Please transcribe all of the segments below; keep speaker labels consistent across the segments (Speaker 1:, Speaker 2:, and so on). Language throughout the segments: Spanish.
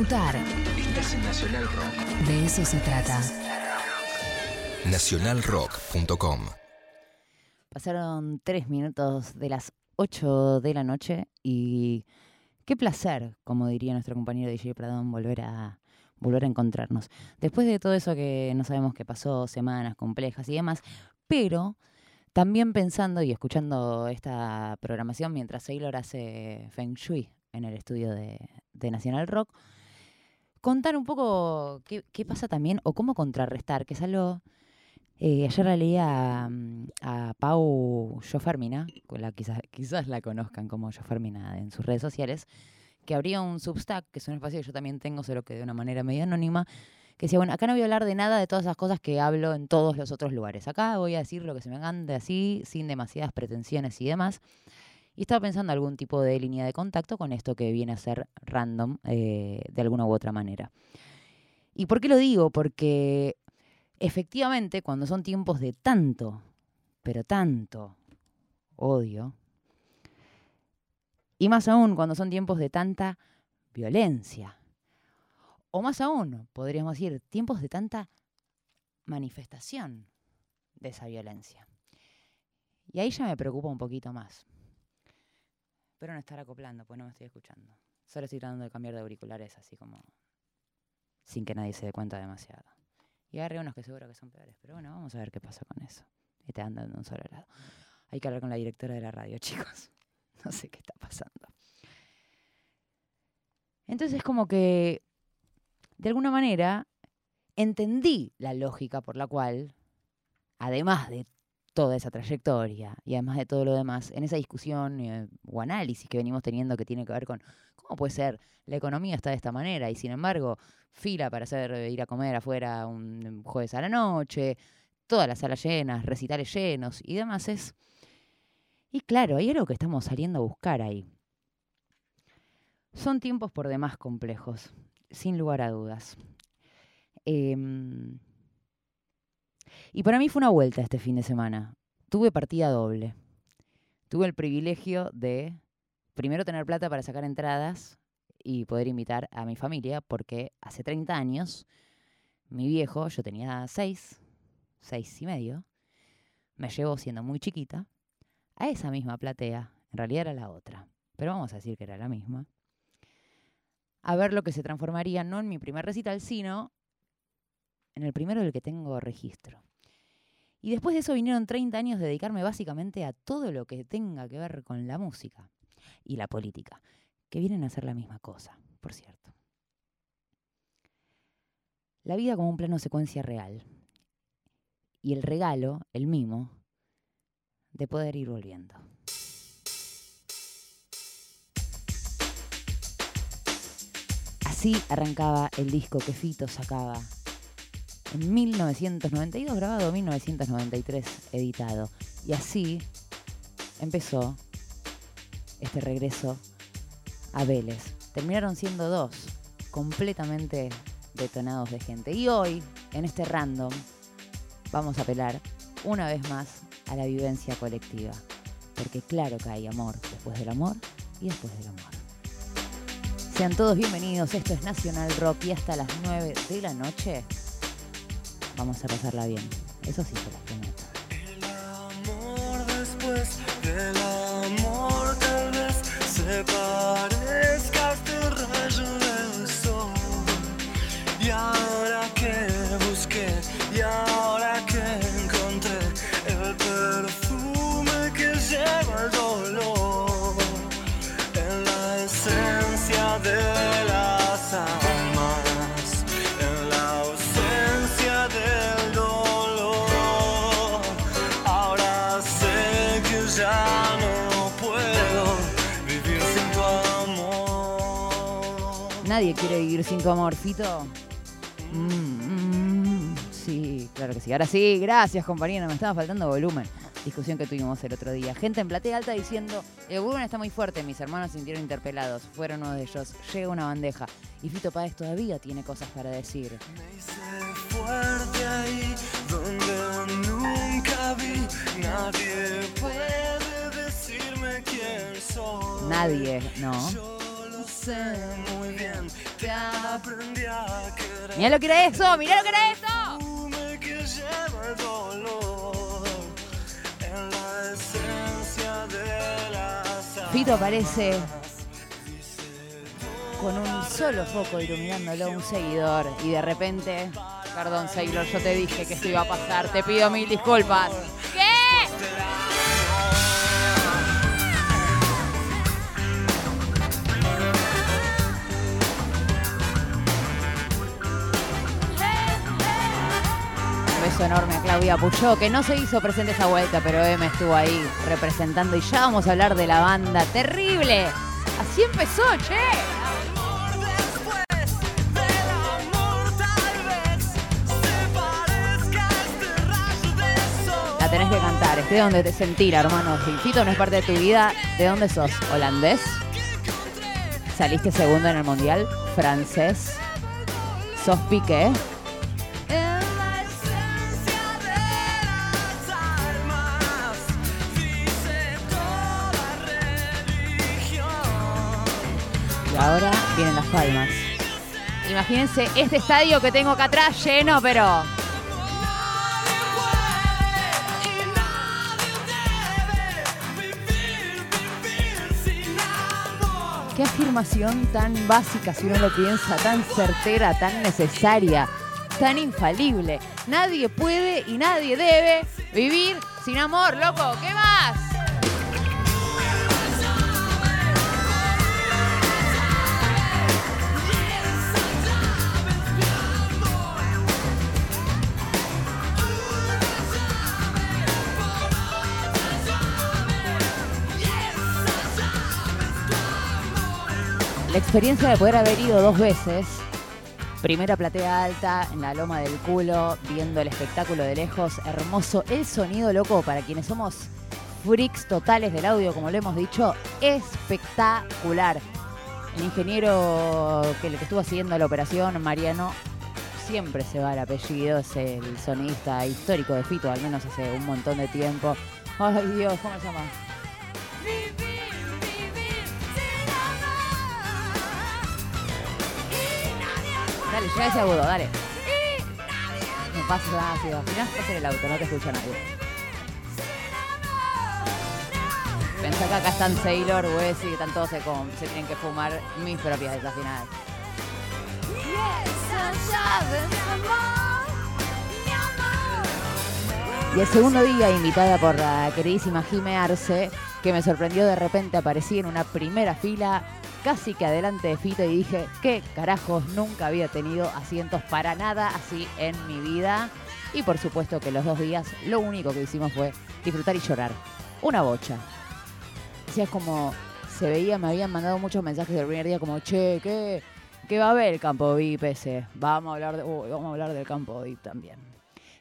Speaker 1: Mutar.
Speaker 2: Estás en Nacional Rock.
Speaker 1: De eso se trata.
Speaker 2: Nacionalrock.com.
Speaker 3: Pasaron tres minutos de las 8 de la noche y qué placer, como diría nuestro compañero DJ Pradón, volver a, volver a encontrarnos. Después de todo eso que no sabemos qué pasó, semanas complejas y demás, pero también pensando y escuchando esta programación mientras Sailor hace Feng Shui en el estudio de, de Nacional Rock, contar un poco qué, pasa también o cómo contrarrestar, que es algo... Eh, ayer la leí a, mm, a Pau Jofermina, quizás, quizás la conozcan como Jofermina en sus redes sociales, que abría un Substack, que es un espacio que yo también tengo, solo que de una manera medio anónima, que decía, bueno, acá no voy a hablar de nada de todas esas cosas que hablo en todos los otros lugares. Acá voy a decir lo que se me ande así, sin demasiadas pretensiones y demás. Y estaba pensando algún tipo de línea de contacto con esto que viene a ser random eh, de alguna u otra manera. ¿Y por qué lo digo? Porque efectivamente cuando son tiempos de tanto, pero tanto odio, y más aún cuando son tiempos de tanta violencia, o más aún, podríamos decir, tiempos de tanta manifestación de esa violencia. Y ahí ya me preocupa un poquito más. Espero no estar acoplando, pues no me estoy escuchando. Solo estoy tratando de cambiar de auriculares así como sin que nadie se dé cuenta demasiado. Y agarré unos que seguro que son peores. Pero bueno, vamos a ver qué pasa con eso. Y te andan de un solo lado. Hay que hablar con la directora de la radio, chicos. No sé qué está pasando. Entonces como que, de alguna manera, entendí la lógica por la cual, además de toda esa trayectoria y además de todo lo demás, en esa discusión eh, o análisis que venimos teniendo que tiene que ver con cómo puede ser, la economía está de esta manera y sin embargo, fila para hacer eh, ir a comer afuera un jueves a la noche, todas las salas llenas, recitales llenos y demás es... Y claro, hay algo que estamos saliendo a buscar ahí. Son tiempos por demás complejos, sin lugar a dudas. Em, y para mí fue una vuelta este fin de semana. Tuve partida doble. Tuve el privilegio de primero tener plata para sacar entradas y poder invitar a mi familia, porque hace 30 años, mi viejo, yo tenía 6, 6 y medio, me llevó siendo muy chiquita a esa misma platea, en realidad era la otra, pero vamos a decir que era la misma, a ver lo que se transformaría no en mi primer recital, sino en el primero del que tengo registro. Y después de eso vinieron 30 años de dedicarme básicamente a todo lo que tenga que ver con la música y la política, que vienen a ser la misma cosa, por cierto. La vida como un plano secuencia real. Y el regalo, el mimo, de poder ir volviendo. Así arrancaba el disco que Fito sacaba en 1992, grabado en 1993, editado. Y así empezó este regreso a Vélez. Terminaron siendo dos, completamente detonados de gente. Y hoy, en este random, vamos a apelar una vez más a la vivencia colectiva. Porque claro que hay amor después del amor y después del amor. Sean todos bienvenidos, esto es Nacional Rock y hasta las 9 de la noche vamos a pasarla bien. Eso sí se Nadie quiere vivir sin tu amor, Fito. Mm, mm, sí, claro que sí. Ahora sí, gracias compañera, me estaba faltando volumen. Discusión que tuvimos el otro día. Gente en platea alta diciendo, el volumen está muy fuerte, mis hermanos se sintieron interpelados. Fueron uno de ellos. Llega una bandeja. Y Fito Páez todavía tiene cosas para decir.
Speaker 4: Me hice fuerte ahí donde nunca vi. Nadie puede decirme quién soy.
Speaker 3: Nadie, ¿no?
Speaker 4: Sé muy bien que aprendí a querer.
Speaker 3: Mirá lo que era eso, mirá lo que era eso.
Speaker 4: que lleva el dolor en la esencia de las
Speaker 3: Fito aparece con un solo foco iluminándolo a un seguidor y de repente, perdón Sailor, yo te dije que esto iba a pasar, te pido mil disculpas. ¿Qué? Enorme a Claudia Puyó, que no se hizo presente esa vuelta, pero M estuvo ahí representando y ya vamos a hablar de la banda. ¡Terrible! Así empezó, che. La tenés que cantar, esté donde te sentir, hermano. Si Fito no es parte de tu vida, ¿de dónde sos? ¿Holandés? ¿Saliste segundo en el mundial? ¿Francés? ¿Sos pique? Ahora vienen las palmas. Imagínense este estadio que tengo acá atrás lleno, pero qué afirmación tan básica si uno lo piensa, tan certera, tan necesaria, tan infalible. Nadie puede y nadie debe vivir sin amor, loco. ¿Qué más? La experiencia de poder haber ido dos veces, primera platea alta, en la loma del culo, viendo el espectáculo de lejos, hermoso, el sonido loco, para quienes somos freaks totales del audio, como lo hemos dicho, espectacular. El ingeniero que, que estuvo haciendo la operación, Mariano, siempre se va el apellido, es el sonidista histórico de Fito, al menos hace un montón de tiempo. Ay Dios, ¿cómo se llama? Dale, llega ese agudo, dale. No pasa nada, si afinás, pasa en el auto, no te escucha nadie. Pensá que acá están Sailor, Wes y están todos se, com- se tienen que fumar mis propias desafinadas. Y el segundo día, invitada por la queridísima Jime Arce, que me sorprendió de repente, aparecí en una primera fila, casi que adelante de Fito, y dije, ¿qué carajos? Nunca había tenido asientos para nada así en mi vida. Y por supuesto que los dos días lo único que hicimos fue disfrutar y llorar. Una bocha. Decía como, se veía, me habían mandado muchos mensajes del primer día como, che, ¿qué, qué va a haber el campo VIP ese? Vamos a hablar, de, vamos a hablar del campo VIP también.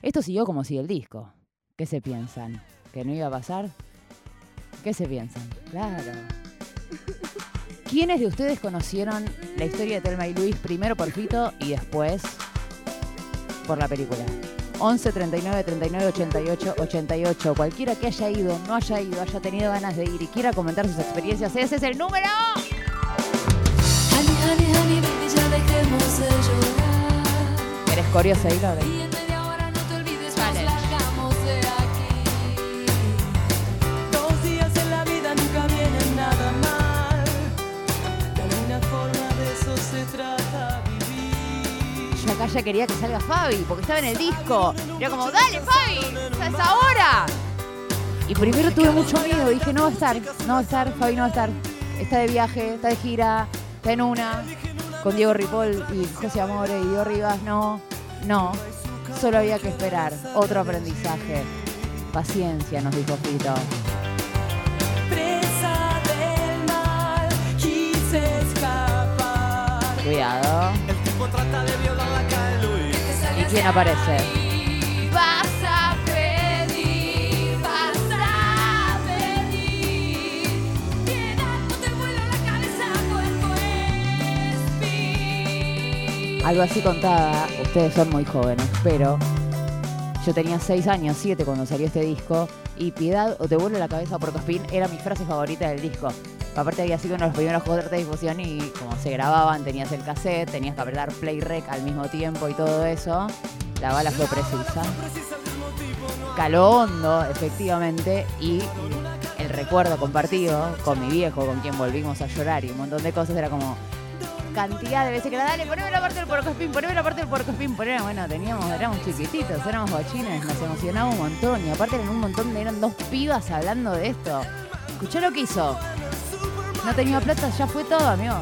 Speaker 3: Esto siguió como sigue el disco. ¿Qué se piensan? ¿Que no iba a pasar? ¿Qué se piensan? Claro. ¿Quiénes de ustedes conocieron la historia de Telma y Luis primero por Fito y después por la película? 11 39 39 88 88. Cualquiera que haya ido, no haya ido, haya tenido ganas de ir y quiera comentar sus experiencias, ese es el número.
Speaker 1: Honey, honey, honey, baby, ya dejemos de llorar.
Speaker 3: ¿Eres coreo Sailor? Ya quería que salga Fabi, porque estaba en el disco. Era como, dale Fabi, ¡Ya es ahora. Y primero tuve mucho miedo, dije, no va a estar, no va a estar, Fabi no va a estar. Está de viaje, está de gira, está en una, con Diego Ripoll y José Amore y Diego Rivas, no, no. Solo había que esperar, otro aprendizaje. Paciencia, nos dijo Fito.
Speaker 4: Presa del mal, quise escapar.
Speaker 3: Cuidado. ¿Y quién aparece?
Speaker 1: Vas a pedir, vas a pedir. Piedad, no te vuela la cabeza, cuerpo espíritu.
Speaker 3: Algo así contaba, ustedes son muy jóvenes, pero yo tenía 6 años, 7 cuando salió este disco, y Piedad o te vuelve la cabeza por Cospín era mi frase favorita del disco. Aparte había sido uno de los primeros juegos de difusión y como se grababan, tenías el cassette, tenías que apretar play rec al mismo tiempo y todo eso. La bala fue precisa. Caló hondo, efectivamente, y el recuerdo compartido con mi viejo, con quien volvimos a llorar y un montón de cosas, era como cantidad de veces que era, dale, poneme la parte del porco spin, poneme la parte del porco spin, poneme, bueno, teníamos, éramos chiquititos, éramos guachines, nos emocionaba un montón, y aparte eran un montón, de- eran dos pibas hablando de esto. Escuchó lo que hizo. No tenía plata, ya fue todo, amigo.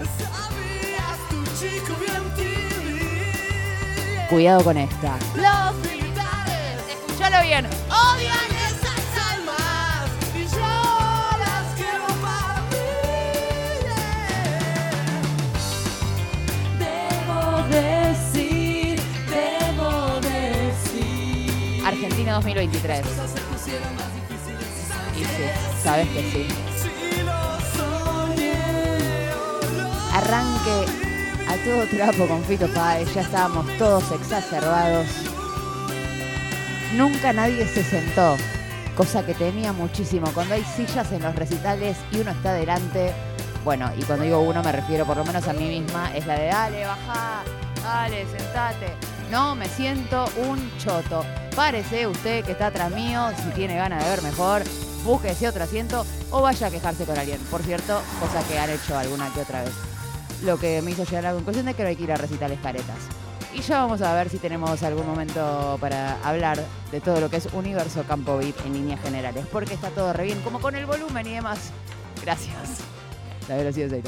Speaker 3: Cuidado con esta. Los militares, escuchalo bien, odian esas almas y yo las quiero para mí.
Speaker 4: Debo decir, debo decir.
Speaker 3: Argentina 2023.
Speaker 4: Cosas se pusieron más difíciles.
Speaker 3: Y sí, sabes que sí. Arranque a todo trapo con Fito Páez, ya estábamos todos exacerbados. Nunca nadie se sentó, cosa que temía muchísimo. Cuando hay sillas en los recitales y uno está delante, bueno, y cuando digo uno me refiero por lo menos a mí misma, es la de dale, bajá, dale, sentate. No, me siento un choto. Párese usted que está atrás mío, si tiene ganas de ver mejor, búsquese otro asiento o vaya a quejarse con alguien. Por cierto, cosa que han hecho alguna que otra vez. Lo que me hizo llegar a la conclusión de que no hay que ir a recitales caretas. Y ya vamos a ver si tenemos algún momento para hablar de todo lo que es Universo Campo VIP en líneas generales, porque está todo re bien, como con el volumen y demás. Gracias. La velocidad de.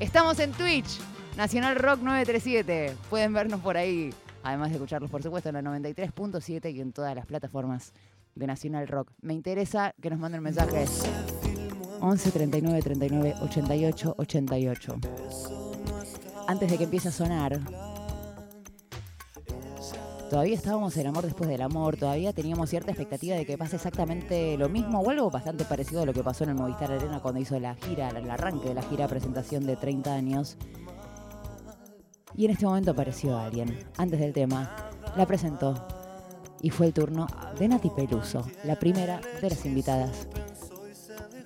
Speaker 3: Estamos en Twitch, Nacional Rock 937. Pueden vernos por ahí, además de escucharlos, por supuesto, en la 93.7 y en todas las plataformas de Nacional Rock. Me interesa que nos manden mensajes. 11 39 39 88 88 antes de que empiece a sonar, todavía estábamos en amor después del amor, todavía teníamos cierta expectativa de que pase exactamente lo mismo o algo bastante parecido a lo que pasó en el Movistar Arena cuando hizo la gira, el arranque de la gira presentación de 30 años. Y en este momento apareció alguien, antes del tema, la presentó y fue el turno de Nati Peluso, la primera de las invitadas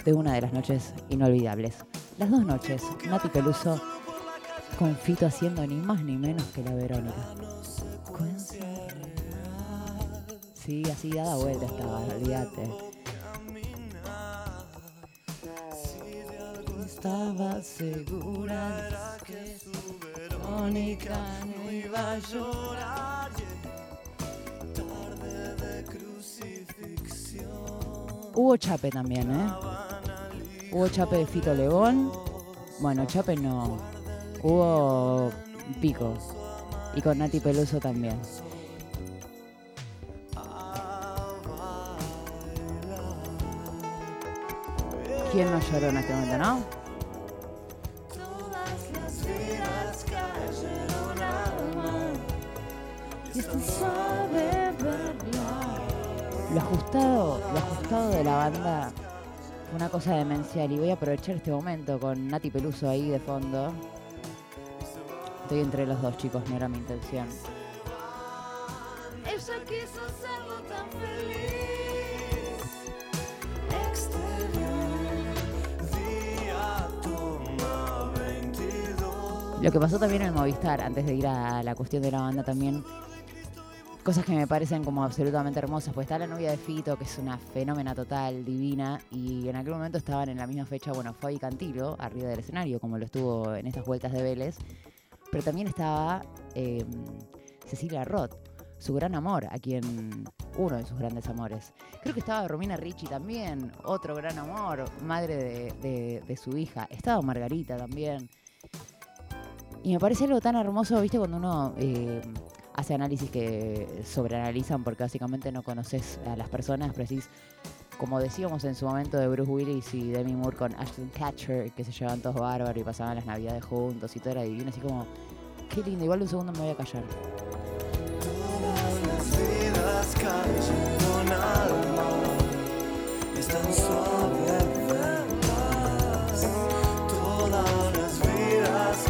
Speaker 3: de una de las noches inolvidables. Las dos noches, Nati Peluso con Fito haciendo ni más ni menos que la Verónica. Sí, así dada vuelta estaba, olvídate. Estaba segura de que su Verónica no iba a llorar. Hubo Chape también, ¿eh? Hubo Chape de Fito León. Bueno, Chape no. Hubo Pico. Y con Nati Peluso también. ¿Quién no lloró en este momento, no? Lo ajustado, lo ajustado de la banda una cosa demencial y voy a aprovechar este momento con Nati Peluso ahí de fondo. Estoy entre los dos chicos, no era mi intención.
Speaker 1: Ella quiso serlo tan feliz.
Speaker 3: Lo que pasó también en el Movistar, antes de ir a la cuestión de la banda también, cosas que me parecen como absolutamente hermosas, pues está la novia de Fito, que es una fenómena total, divina, y en aquel momento estaban en la misma fecha, bueno, ahí Cantilo, arriba del escenario, como lo estuvo en estas vueltas de Vélez, pero también estaba eh, Cecilia Roth, su gran amor, a quien uno de sus grandes amores. Creo que estaba Romina Ricci también, otro gran amor, madre de, de- de su hija. Estaba Margarita también. Y me parece algo tan hermoso, viste, cuando uno eh, hace análisis que sobreanalizan porque básicamente no conoces a las personas, pero decís, como decíamos en su momento de Bruce Willis y Demi Moore con Ashton Catcher, que se llevaban todos bárbaros y pasaban las navidades juntos y todo era divino, así como, qué lindo, igual un segundo me voy a callar.
Speaker 5: todas las vidas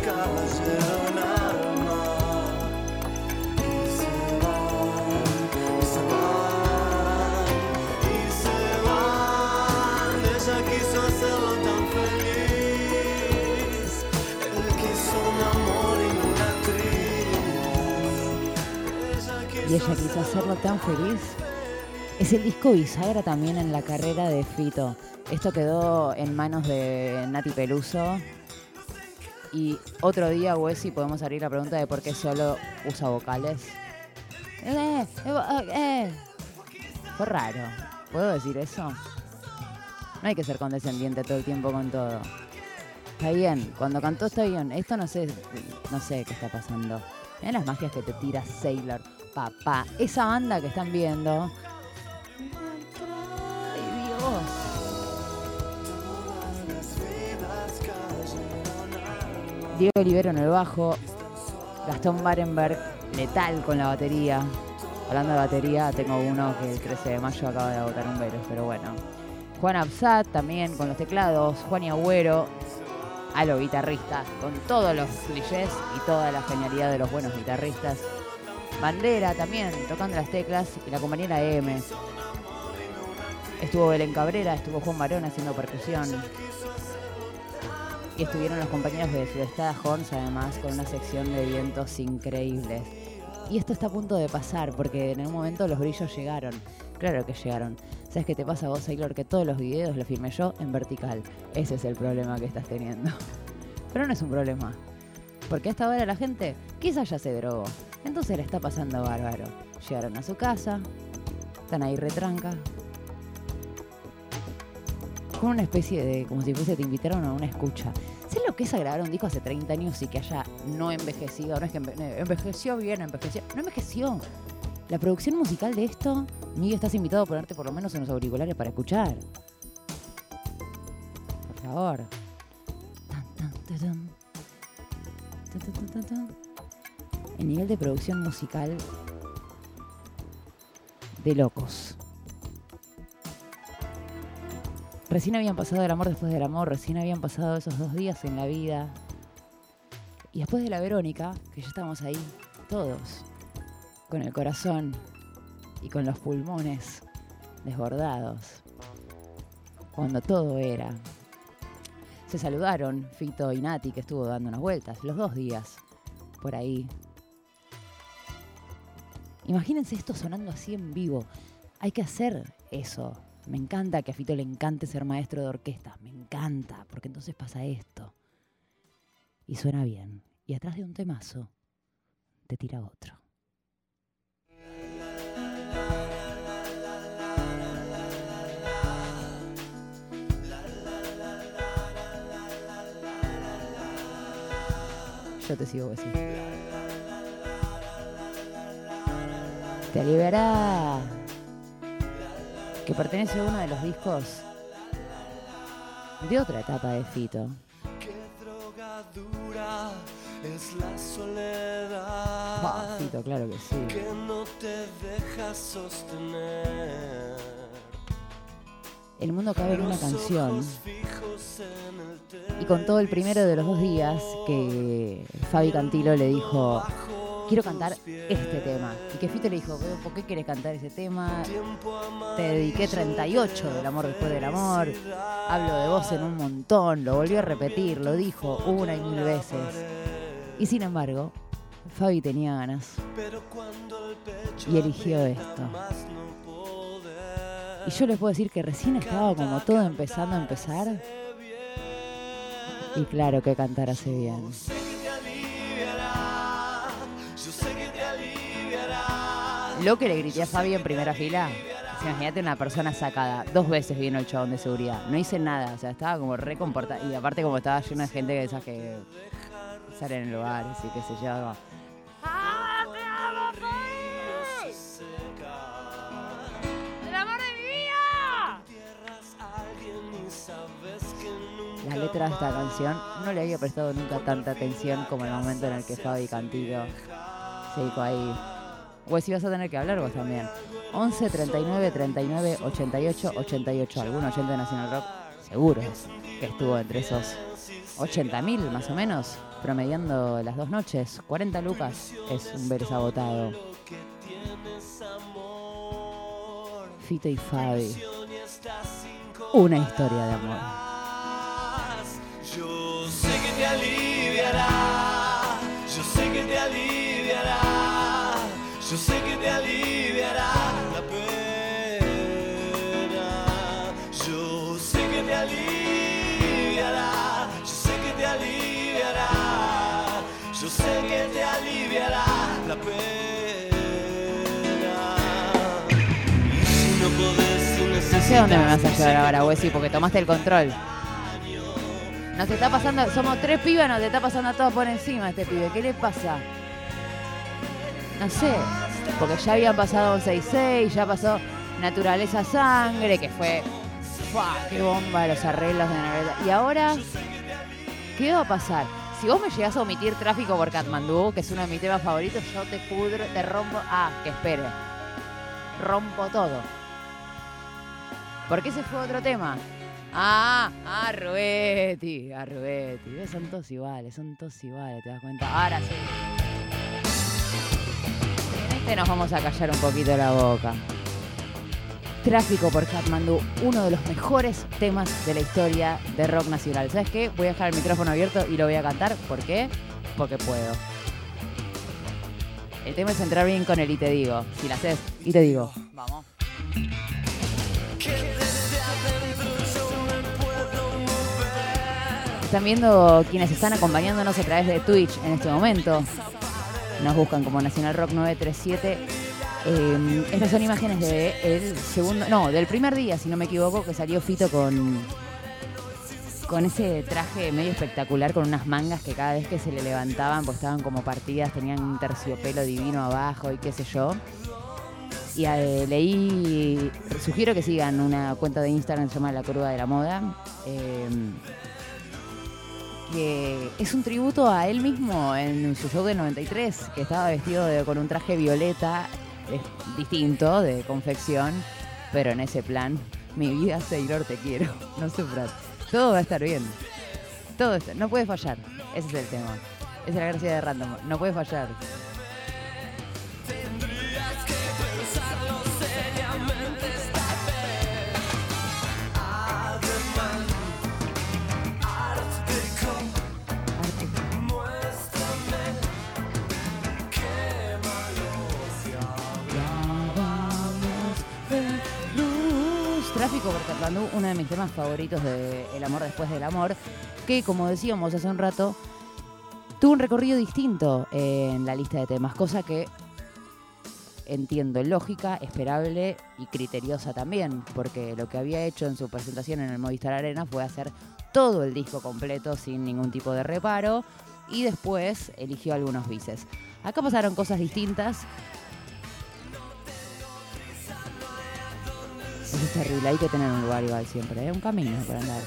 Speaker 5: y ella
Speaker 3: quiso hacerlo tan feliz. Es el disco bisagra también en la carrera de Fito. Esto quedó en manos de Nati Peluso. Y otro día, Wessi, podemos abrir la pregunta de por qué solo usa vocales. Eh, eh, eh. Fue raro. ¿Puedo decir eso? No hay que ser condescendiente todo el tiempo con todo. Está bien, cuando cantó está bien. Esto no sé, no sé qué está pasando. Miren las magias que te tira Sailor, papá. Esa banda que están viendo. Dios. Diego Olivero en el bajo. Gastón Barenberg, letal con la batería. Hablando de batería, tengo uno que el 13 de mayo acaba de agotar un veros, pero bueno. Juan Absat también con los teclados. Juan y Agüero a lo guitarrista, con todos los clichés y toda la genialidad de los buenos guitarristas. Bandera también, tocando las teclas, y la compañera M. Estuvo Belén Cabrera, estuvo Juan Barón haciendo percusión. Y estuvieron los compañeros de Sudestada Horns, además, con una sección de vientos increíbles. Y esto está a punto de pasar, porque en un momento los brillos llegaron. Claro que llegaron. ¿Sabes qué te pasa vos, Sailor? Que todos los videos los filmé yo en vertical. Ese es el problema que estás teniendo. Pero no es un problema. Porque hasta ahora la gente quizás ya se drogó. Entonces le está pasando bárbaro. Llegaron a su casa, están ahí retranca. Con una especie de, como si fuese, te invitaron a una escucha. ¿Sabes lo que es grabar un disco hace 30 años y que haya no envejecido? No es que enve- eh, envejeció bien, envejeció. No envejeció. La producción musical de esto, Miguel, estás invitado a ponerte por lo menos unos auriculares para escuchar. Por favor. El nivel de producción musical de locos. Recién habían pasado el amor después del amor, recién habían pasado esos dos días en la vida. Y después de la Verónica, que ya estamos ahí, todos, con el corazón y con los pulmones desbordados. Cuando todo era. Se saludaron Fito y Nati, que estuvo dando unas vueltas, los dos días, por ahí. Imagínense esto sonando así en vivo. Hay que hacer eso. Me encanta que a Fito le encante ser maestro de orquesta. Me encanta, porque entonces pasa esto. Y suena bien. Y atrás de un temazo, te tira otro. Yo te sigo, Bessie. Te aliviará. Que pertenece a uno de los discos de otra etapa de Fito.
Speaker 5: Qué drogadura es la soledad.
Speaker 3: Bah, Fito, claro que sí.
Speaker 5: que no te deja sostener.
Speaker 3: El mundo cabe en una canción. Y con todo el primero de los dos días que Fabi Cantilo le dijo, quiero cantar este tema. Que Fito le dijo, "Veo, ¿por qué quieres cantar ese tema? Te dediqué 38 del amor después del amor. Hablo de vos en un montón. Lo volvió a repetir, lo dijo una y mil veces. Y sin embargo, Fabi tenía ganas y eligió esto. Y yo les puedo decir que recién estaba como todo empezando a empezar. Y claro que cantar hace bien. Lo que le grité a Fabi en primera fila. o sea, Imagínate una persona sacada. Dos veces vino el chabón de seguridad. No hice nada. O sea, estaba como re comportada. Y aparte como estaba lleno de gente que esas que salen en lugares y qué sé yo. ¡Ah, te amo, Fabi! ¡El amor de mi vida! La letra de esta canción no le había prestado nunca tanta atención como el momento en el que Fabi Cantilo se dedicó ahí. Pues si vas a tener que hablar vos también. 11 39 39 88 88. ¿Algún oyente de National Rock? Seguro que estuvo entre esos 80.000 más o menos, promediando las dos noches. 40 lucas es un veres agotado. Fito y Fabi. Una historia de amor.
Speaker 5: Yo sé que te aliviará, yo sé que te aliviará, la pena. Yo sé que te aliviará. Yo sé que te aliviará. Yo sé que te aliviará la pena. Y si no podés, si
Speaker 3: No
Speaker 5: necesitas.
Speaker 3: sé dónde me vas a llevar ahora, Wessy, porque tomaste el control. Nos está pasando, somos tres pibas, nos está pasando a todos por encima este pibe. ¿Qué le pasa? No sé, porque ya habían pasado 11 y ya pasó Naturaleza Sangre, que fue. ¡Fua! ¡Qué bomba los arreglos de Naturaleza! Y ahora, ¿qué va a pasar? Si vos me llegás a omitir tráfico por Katmandú, que es uno de mis temas favoritos, yo te pudro, te rompo. Ah, que espere. Rompo todo. ¿Por qué se fue otro tema? Ah, a Rubetti, a Rubetti. ¿Ves? Son todos iguales, son todos iguales, ¿te das cuenta? Ahora sí. Nos vamos a callar un poquito la boca. Tráfico por Katmandú, uno de los mejores temas de la historia de rock nacional. ¿Sabes qué? Voy a dejar el micrófono abierto y lo voy a cantar. ¿Por qué? Porque puedo. El tema es entrar bien con el y te digo. Si la haces, y te digo. Vamos. Están viendo quienes están acompañándonos a través de Twitch en este momento. Nos buscan como Nacional Rock 937. Eh, estas son imágenes del segundo, no, del primer día, si no me equivoco, que salió Fito con con ese traje medio espectacular, con unas mangas que cada vez que se le levantaban, pues estaban como partidas, tenían un terciopelo divino abajo y qué sé yo. Y eh, leí, sugiero que sigan una cuenta de Instagram que se llama La Curva de la Moda, eh, que es un tributo a él mismo en su show del 93, que estaba vestido de- con un traje violeta, es distinto, de confección, pero en ese plan, mi vida, Sailor, te quiero, no sufras. Todo va a estar bien. Todo está, no puede fallar. Ese es el tema. Esa es la gracia de Random. No puede fallar. Uno de mis temas favoritos de El amor después del amor, que como decíamos hace un rato, tuvo un recorrido distinto en la lista de temas, cosa que entiendo lógica, esperable y criteriosa también, porque lo que había hecho en su presentación en el Movistar Arena fue hacer todo el disco completo sin ningún tipo de reparo y después eligió algunos bices. Acá pasaron cosas distintas. Eso es terrible, hay que tener un lugar igual siempre, ¿eh? un camino para andar.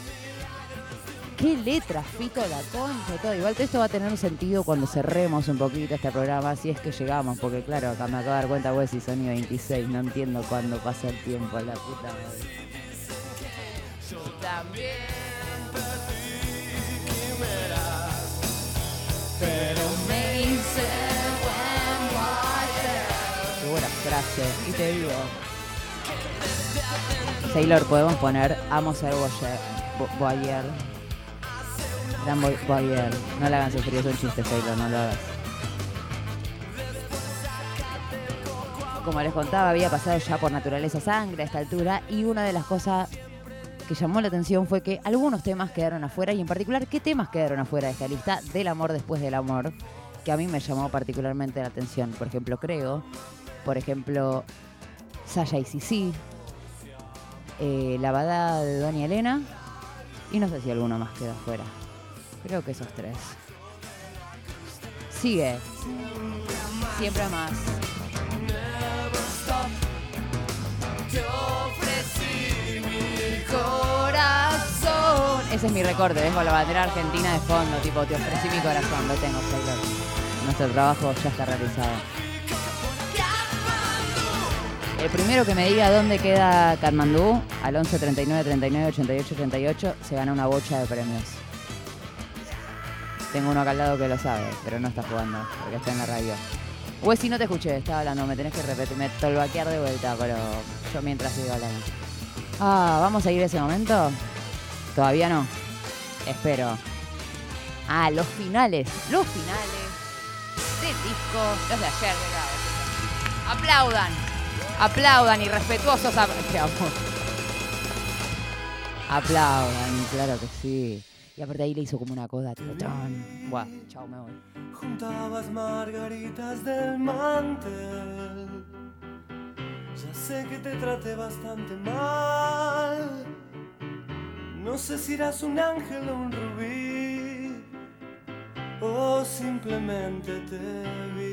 Speaker 3: Qué letra, Fito, la concha, y todo. Igual todo esto va a tener un sentido cuando cerremos un poquito este programa, si es que llegamos, porque claro, acá me acabo de dar cuenta, güey, si son y 26, no entiendo cuándo pasa el tiempo, la puta madre. Yo también pero me hice buen water. Qué buena frase, y te digo. Sailor, podemos poner Amo ser voyeur. Bo- voyeur. Gran boy- voyeur. No le hagan sufrir, es un chiste, Sailor, no lo hagas. Como les contaba, había pasado ya por naturaleza sangre a esta altura y una de las cosas que llamó la atención fue que algunos temas quedaron afuera y en particular qué temas quedaron afuera de esta lista del amor después del amor que a mí me llamó particularmente la atención. Por ejemplo, Creo, por ejemplo, Saya y Sisi, eh, La Badada de Doña Elena y no sé si alguno más queda afuera. Creo que esos tres. Sigue. Siempre más. Corazón. Ese es mi recorte, con la bandera argentina de fondo, tipo, te ofrecí mi corazón, lo tengo. Nuestro trabajo ya está realizado. El primero que me diga dónde queda Katmandú, al 11 39 39 88 38, se gana una bocha de premios. Tengo uno acá al lado que lo sabe, pero no está jugando, porque está en la radio. Pues si no te escuché, estaba hablando, me tenés que repetir, me tolvaquear de vuelta, pero yo mientras sigo hablando. Ah, ¿vamos a ir a ese momento? Todavía no. Espero. Ah, los finales. Los finales del disco. Los de ayer, ¿verdad? Aplaudan. Aplaudan y respetuosos. a- Te amo. Aplaudan, claro que sí. Y aparte ahí le hizo como una coda, tipo, chan. Buah, chao, me voy.
Speaker 5: Juntabas margaritas del mantel. Ya sé que te traté bastante mal. No sé si eras un ángel o un rubí. O simplemente te vi.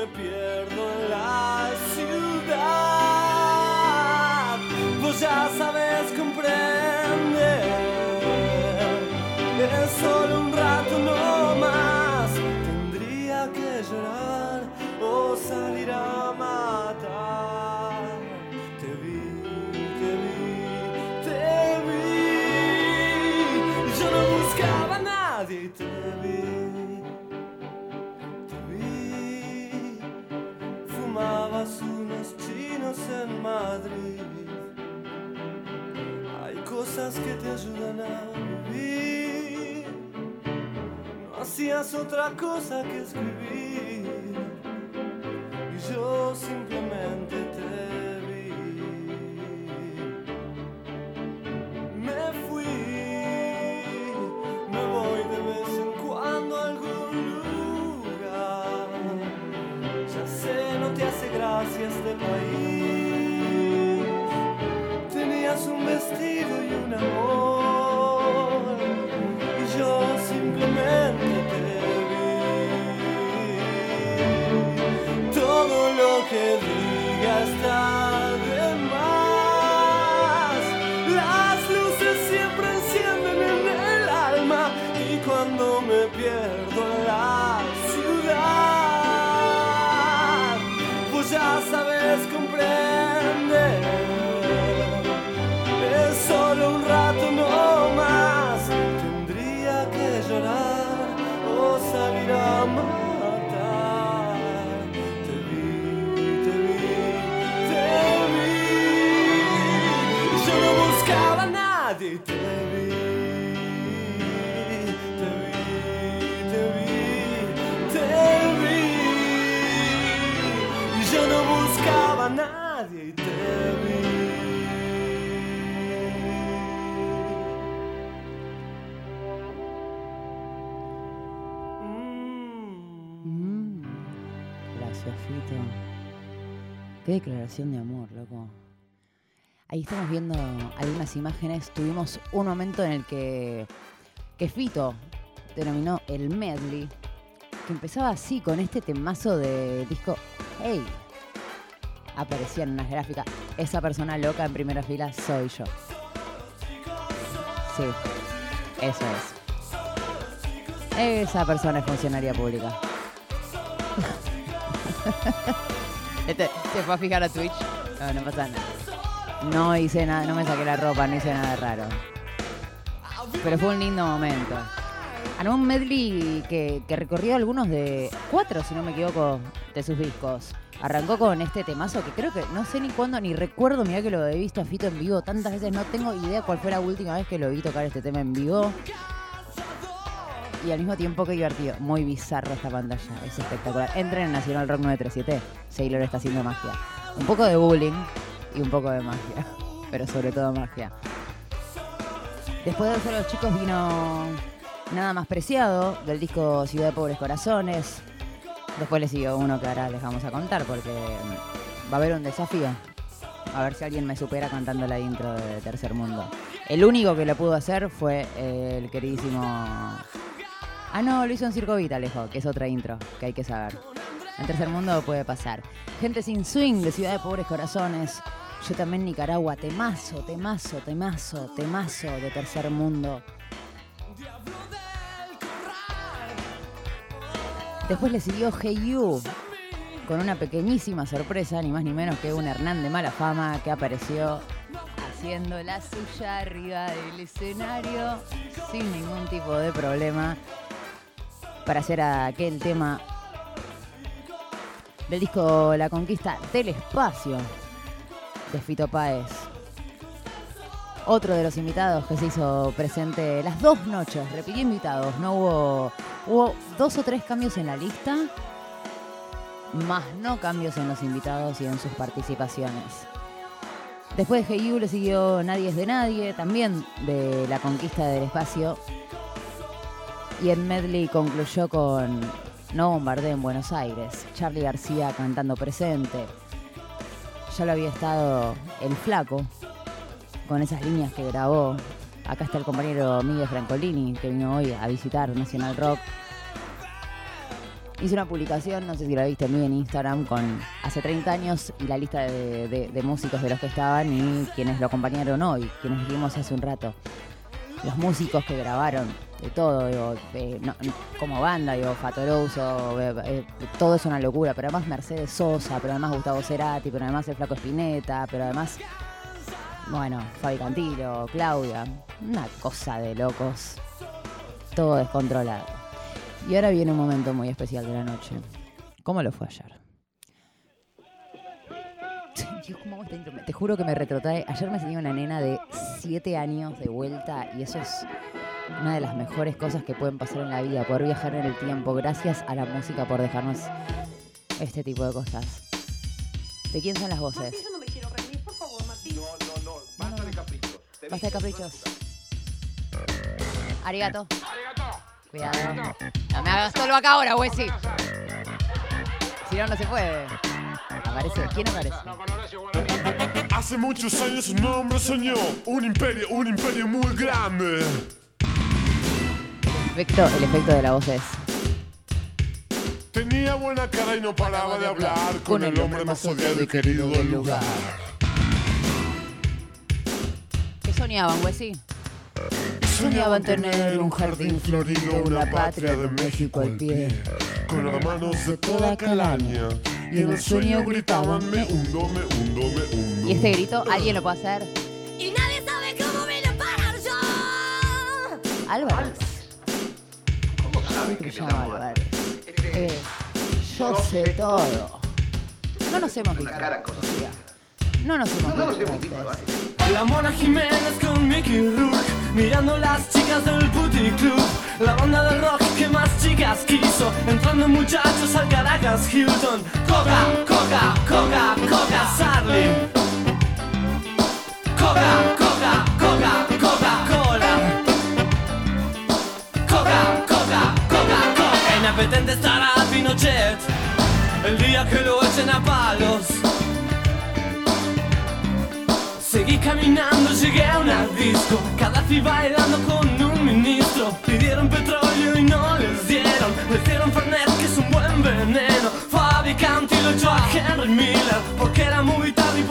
Speaker 5: Me pierdo en la ciudad, vos ya sabes cosas que te ayudan a vivir. No hacías otra cosa que escribir. Y yo simplemente que diga nadie te vi.
Speaker 3: Mm. Gracias, Fito. Qué declaración de amor, loco. Ahí estamos viendo algunas imágenes. Tuvimos un momento en el que, que Fito denominó el medley, que empezaba así, con este temazo de disco Hey. Aparecían unas gráficas. Esa persona loca en primera fila soy yo. Sí, eso es. Esa persona es funcionaria pública. Este, se fue a fijar a Twitch. No, no pasa nada. No hice nada, no me saqué la ropa, no hice nada raro. Pero fue un lindo momento. Armó un medley que, que recorrió algunos de. cuatro, si no me equivoco, de sus discos. Arrancó con este temazo que creo que no sé ni cuándo ni recuerdo, mirá que lo he visto a Fito en vivo tantas veces, no tengo idea cuál fue la última vez que lo vi tocar este tema en vivo. Y al mismo tiempo que divertido, muy bizarro esta pantalla, es espectacular. Entren en Nacional Rock 937, Sailor está haciendo magia. Un poco de bullying y un poco de magia, pero sobre todo magia. Después de hacer los chicos vino Nada más preciado del disco Ciudad de Pobres Corazones. Después le siguió uno que ahora les vamos a contar porque mm, va a haber un desafío. A ver si alguien me supera cantando la intro de Tercer Mundo. El único que lo pudo hacer fue eh, el queridísimo. Ah, no, lo hizo en Circo Vitalejo, que es otra intro que hay que saber. En Tercer Mundo puede pasar. Gente sin swing de Ciudad de Pobres Corazones. Yo también Nicaragua, temazo, temazo, temazo, temazo de Tercer Mundo. Después le siguió Hey You, con una pequeñísima sorpresa, ni más ni menos que un Hernán de mala fama que apareció haciendo la suya arriba del escenario sin ningún tipo de problema para hacer aquel tema del disco La Conquista del Espacio de Fito Páez. Otro de los invitados que se hizo presente las dos noches, repitió invitados, no hubo, hubo dos o tres cambios en la lista, más no cambios en los invitados y en sus participaciones. Después de Hey le siguió Nadie es de Nadie, también de La Conquista del Espacio. Y el medley concluyó con No Bombardé en Buenos Aires, Charlie García cantando presente. Ya lo había estado El Flaco, con esas líneas que grabó. Acá está el compañero Miguel Francolini, que vino hoy a visitar Nacional Rock. Hice una publicación, no sé si la viste Miguel en Instagram, con hace 30 años y la lista de, músicos de los que estaban y quienes lo acompañaron hoy, quienes vimos hace un rato. Los músicos que grabaron, de todo, digo, como banda, digo, Fatoroso, eh, eh, todo es una locura, pero además Mercedes Sosa, pero además Gustavo Cerati, pero además el Flaco Espineta, pero además bueno, Fabi Cantilo, Claudia, una cosa de locos. Todo descontrolado. Y ahora viene un momento muy especial de la noche. ¿Cómo lo fue ayer? Te juro que me retrotrae. Ayer me sentí una nena de 7 años de vuelta y eso es una de las mejores cosas que pueden pasar en la vida, poder viajar en el tiempo. Gracias a la música por dejarnos este tipo de cosas. ¿De quién son las voces?
Speaker 6: Basta de caprichos.
Speaker 3: Arigato. Cuidado. No me hagas solo acá ahora, güey, sí. Si no, no se puede. Aparece. ¿Quién aparece?
Speaker 7: Hace muchos años un hombre soñó un imperio, un imperio muy grande.
Speaker 3: Efecto, el efecto de la voz es.
Speaker 7: Tenía buena cara y no paraba de hablar con el hombre más odiado y querido del lugar.
Speaker 3: Soñaban, güey, sí? Soñaban tener un jardín florido, una patria de México al pie.
Speaker 7: Con las manos de toda calaña. Y en el sueño gritaban, me hundo, me hundo, me hundo.
Speaker 3: Y este grito, ¿alguien lo puede hacer?
Speaker 1: Y nadie sabe cómo vine a parar yo.
Speaker 3: Álvarez. ¿Cómo sabe que se llama Álvarez? Eh, yo sé todo. No nos hemos visto. No nos hemos visto. antes.
Speaker 5: La Mona Jiménez con Mickey Rourke Mirando las chicas del Booty Club. La banda de rock que más chicas quiso Entrando muchachos al Caracas Hilton. Coca, Coca, Coca, Coca, Sarli Coca, Coca, Coca, Coca-Cola Coca, Coca, Coca, Coca. Inapetente estará Pinochet El día que lo echen a palos Seguí caminando, llegué a una disco Gaddafi bailando con un ministro. Pidieron petróleo y no les dieron Les dieron Fernet que es un buen veneno. Fabi Canti lo echó a Henry Miller. Porque era muy tarde y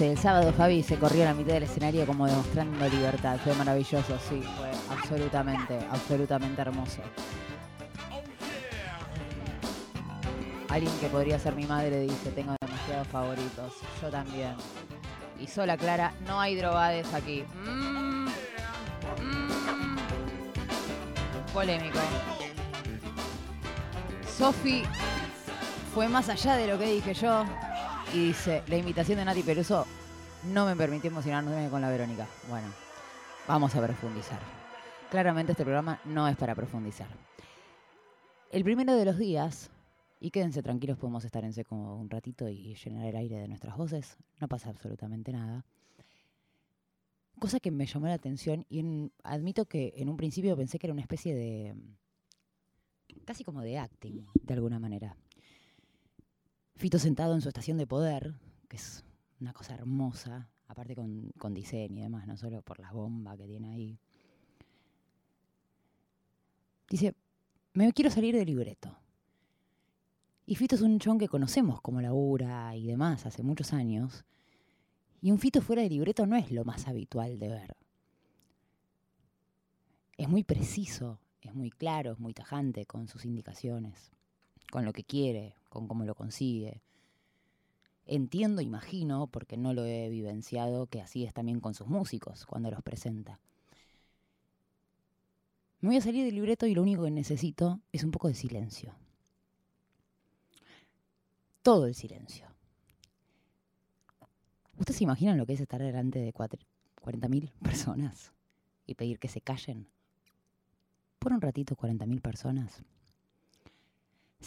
Speaker 5: el
Speaker 3: sábado Javi se corrió a la mitad del escenario como demostrando libertad. Fue maravilloso, sí, fue absolutamente, absolutamente hermoso. Alguien que podría ser mi madre dice, tengo demasiados favoritos. Yo también. Y sola Clara, no hay drogades aquí. Mm, mm, polémico. Sofi fue más allá de lo que dije yo y dice, la invitación de Nati Peluso no me permitió emocionarme con la Verónica. Bueno, vamos a profundizar. Claramente este programa no es para profundizar. El primero de los días, y quédense tranquilos, podemos estar en seco un ratito y llenar el aire de nuestras voces, no pasa absolutamente nada. Cosa que me llamó la atención y admito que en un principio pensé que era una especie de... casi como de acting, de alguna manera. Fito sentado en su estación de poder, que es una cosa hermosa, aparte con, con diseño y demás, no solo por la bomba que tiene ahí. Dice, me quiero salir del libreto. Y Fito es un chon que conocemos como labura y demás hace muchos años. Y un Fito fuera de libreto no es lo más habitual de ver. Es muy preciso, es muy claro, es muy tajante con sus indicaciones, con lo que quiere, con cómo lo consigue. Entiendo, imagino, porque no lo he vivenciado, que así es también con sus músicos cuando los presenta. Me voy a salir del libreto y lo único que necesito es un poco de silencio. Todo el silencio. ¿Ustedes se imaginan lo que es estar delante de cuatro- 40.000 personas y pedir que se callen? Por un ratito 40.000 personas.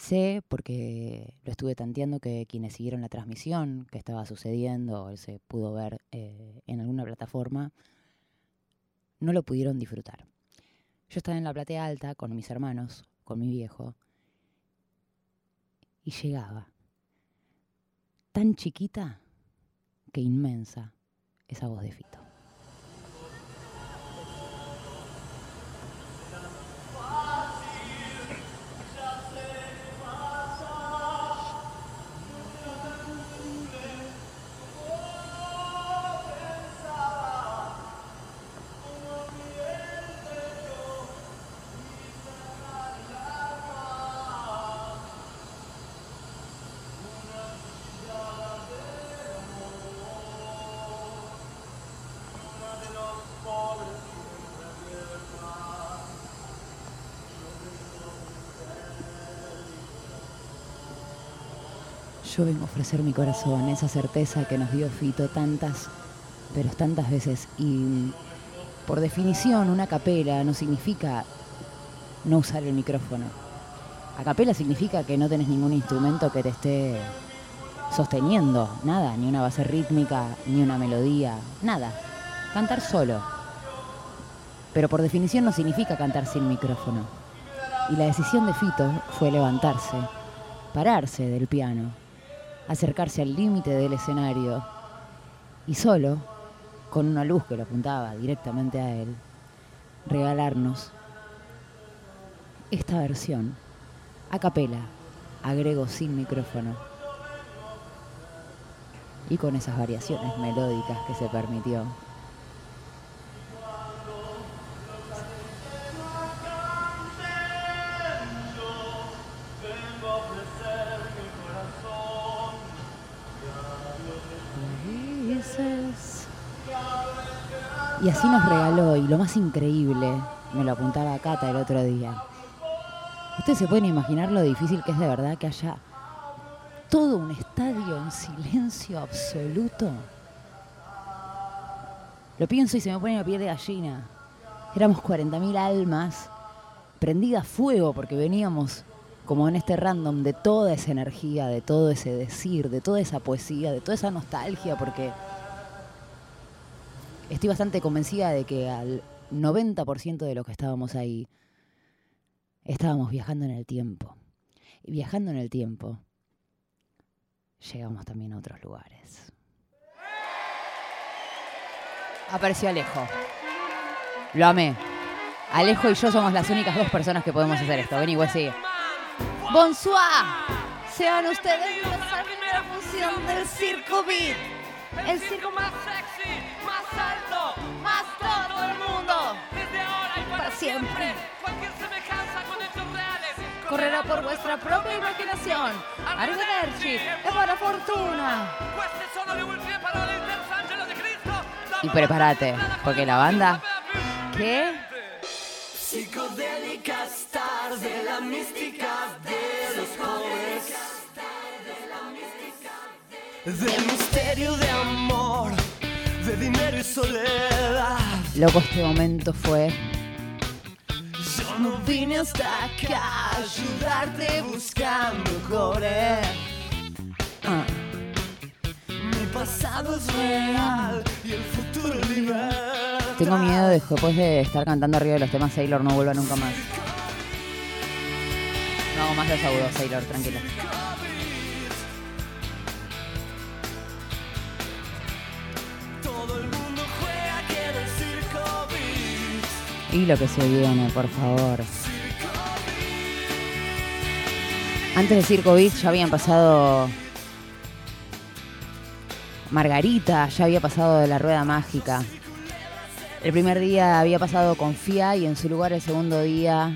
Speaker 3: Sé, porque lo estuve tanteando, que quienes siguieron la transmisión que estaba sucediendo, o se pudo ver eh, en alguna plataforma, no lo pudieron disfrutar. Yo estaba en la platea alta con mis hermanos, con mi viejo, y llegaba tan chiquita que inmensa esa voz de Fito. Yo vengo a ofrecer mi corazón, esa certeza que nos dio Fito tantas, pero tantas veces. Y por definición, una capela no significa no usar el micrófono. A capela significa que no tenés ningún instrumento que te esté sosteniendo, nada, ni una base rítmica, ni una melodía, nada. Cantar solo. Pero por definición no significa cantar sin micrófono. Y la decisión de Fito fue levantarse, pararse del piano, acercarse al límite del escenario y solo, con una luz que lo apuntaba directamente a él, regalarnos esta versión a capela, agrego sin micrófono y con esas variaciones melódicas que se permitió. Y así nos regaló, y lo más increíble, me lo apuntaba Cata el otro día. Ustedes se pueden imaginar lo difícil que es de verdad que haya todo un estadio en silencio absoluto. Lo pienso y se me pone la piel de gallina. Éramos 40.000 almas prendidas a fuego porque veníamos como en este random de toda esa energía, de todo ese decir, de toda esa poesía, de toda esa nostalgia, porque estoy bastante convencida de que al 90% de los que estábamos ahí estábamos viajando en el tiempo. Y viajando en el tiempo, llegamos también a otros lugares. Apareció Alejo. Lo amé. Alejo y yo somos las únicas dos personas que podemos hacer esto. Vení, güey, sigue. Bonsoir. Sean ustedes la primera fusión del circo beat. El circo
Speaker 4: alto,
Speaker 3: más todo el mundo.
Speaker 4: desde ahora y
Speaker 3: Para siempre.
Speaker 4: Cualquier semejanza con hechos reales
Speaker 3: Correrá por vuestra propria imaginación. Arrivederci e buona fortuna.
Speaker 4: Queste sono le ultime parole del terzo angelo di Cristo.
Speaker 3: Y prepárate, porque la banda... ¿Qué?
Speaker 5: Psicodélica star de la mística de los pobres. Del misterio de amor, de dinero y soledad.
Speaker 3: Loco, este momento fue...
Speaker 5: Yo no vine hasta acá a ayudarte buscando cobre.
Speaker 3: ah,
Speaker 5: Mi pasado es real y el futuro es libertad.
Speaker 3: tengo miedo de después de estar cantando arriba de los temas Sailor no vuelva nunca más. No hago más los agudos, Sailor, tranquilo. Y lo que se viene, por favor. Antes de Circo Beat ya habían pasado Margarita, ya había pasado de la Rueda Mágica. El primer día había pasado Confía y en su lugar el segundo día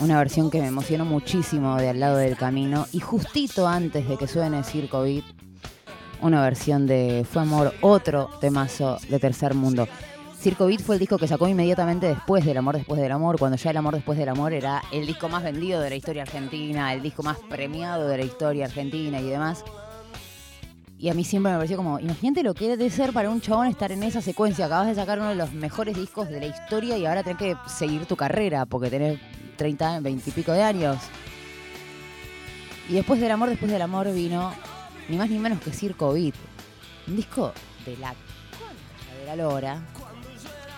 Speaker 3: una versión que me emocionó muchísimo de Al lado del camino. Y justito antes de que suene Circo Beat, una versión de Fue Amor, otro temazo de Tercer Mundo. Circo Beat fue el disco que sacó inmediatamente después del Amor Después del Amor, cuando ya El Amor Después del Amor era el disco más vendido de la historia argentina, el disco más premiado de la historia argentina y demás. Y a mí siempre me pareció como, imagínate lo que debe ser para un chabón estar en esa secuencia. Acabas de sacar uno de los mejores discos de la historia y ahora tenés que seguir tu carrera porque tenés 30, 20 y pico de años. Y después del amor, después del amor vino ni más ni menos que Circo Beat. Un disco de la de la lora.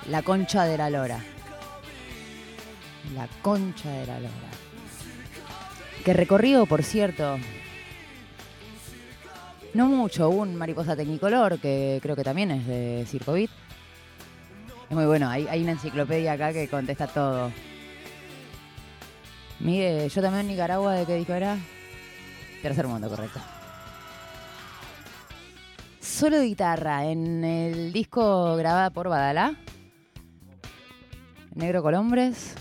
Speaker 3: La concha de la lora. La concha de la lora. Que recorrido, por cierto, no mucho, un Mariposa Tecnicolor, que creo que también es de Circo Beat. Es muy bueno, hay, hay una enciclopedia acá que contesta todo. Miguel, yo también en Nicaragua, ¿de qué disco era? Tercer mundo, correcto. Solo guitarra en el disco grabado por Badalá. Negro Colombres.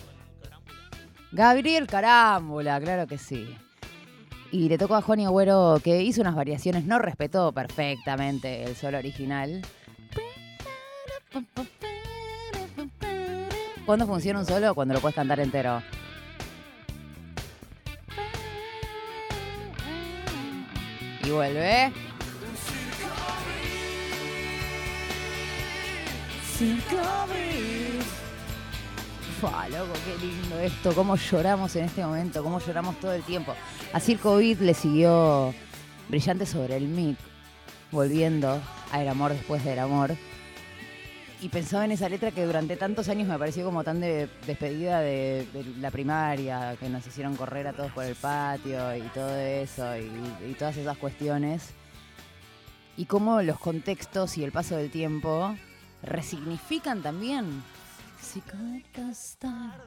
Speaker 3: Gabriel Carámbula, claro que sí. Y le tocó a Juan Agüero que hizo unas variaciones, no respetó perfectamente el solo original. ¿Cuándo funciona un solo? Cuando lo puedes cantar entero. Y vuelve. Fua, loco, qué lindo esto. Cómo lloramos en este momento, cómo lloramos todo el tiempo. A Circo Beat le siguió Brillante sobre el mic, volviendo a El amor después del amor. Y pensaba en esa letra que durante tantos años me pareció como tan de despedida de, de la primaria, que nos hicieron correr a todos por el patio y todo eso, y, y todas esas cuestiones. Y cómo los contextos y el paso del tiempo resignifican también. Star